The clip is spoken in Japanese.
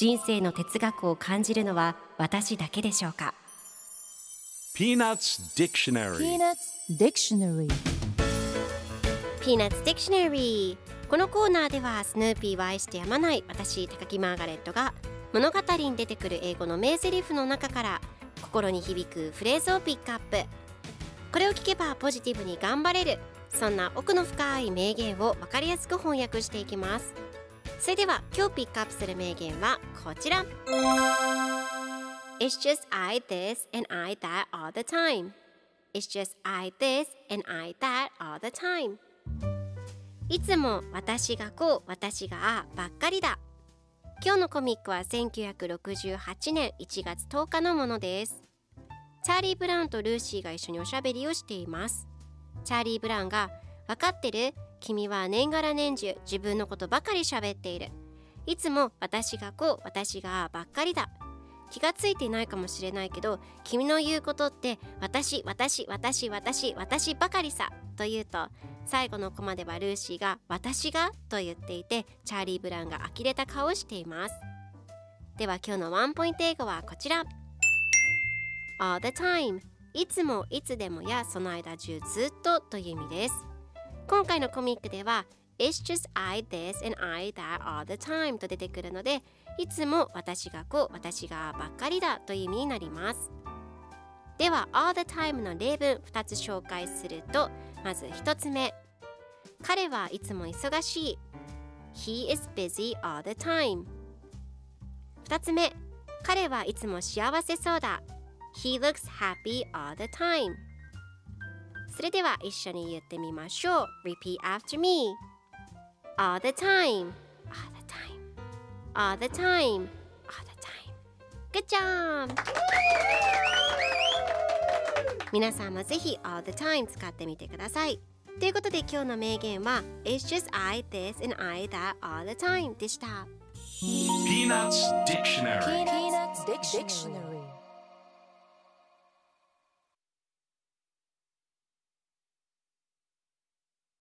人生の哲学を感じるのは私だけでしょうか？Peanuts Dictionary. Peanuts Dictionary. Peanuts Dictionary このコーナーではスヌーピーを愛してやまない私高木マーガレットが物語に出てくる英語の名台詞の中から心に響くフレーズをピックアップ。これを聞けばポジティブに頑張れるそんな奥の深い名言を分かりやすく翻訳していきますそれでは今日ピックアップする名言はこちら。It's just I this and I that all the time. It's just I this and I that all the time. いつも私がこう私がああばっかりだ。今日のコミックは1968年1月10日のものです。チャーリー・ブラウンとルーシーが一緒におしゃべりをしています。チャーリー・ブラウンが分かってる？君は年がら年中自分のことばかり喋っている。いつも私がこう私がばっかりだ。気がついていないかもしれないけど君の言うことって私私私私私ばかりさと言うと最後のコマではルーシーが私が？と言っていてチャーリー・ブラウンが呆れた顔をしています。では今日のワンポイント英語はこちら。All the time いつもいつでもやその間中ずっとという意味です。今回のコミックでは It's just I this and I that all the time と出てくるのでいつも私がこう私がばっかりだという意味になりますでは all the time の例文2つ紹介するとまず1つ目彼はいつも忙しい He is busy all the time 2つ目彼はいつも幸せそうだ He looks happy all the time それでは一緒に言ってみましょう Repeat after me All the time All the time All the time All the time Good job! 皆さんもぜひ All the time 使ってみてくださいということで今日の名言は It's just I this and I that all the time でした Peanuts Dictionary Peanuts Dictionary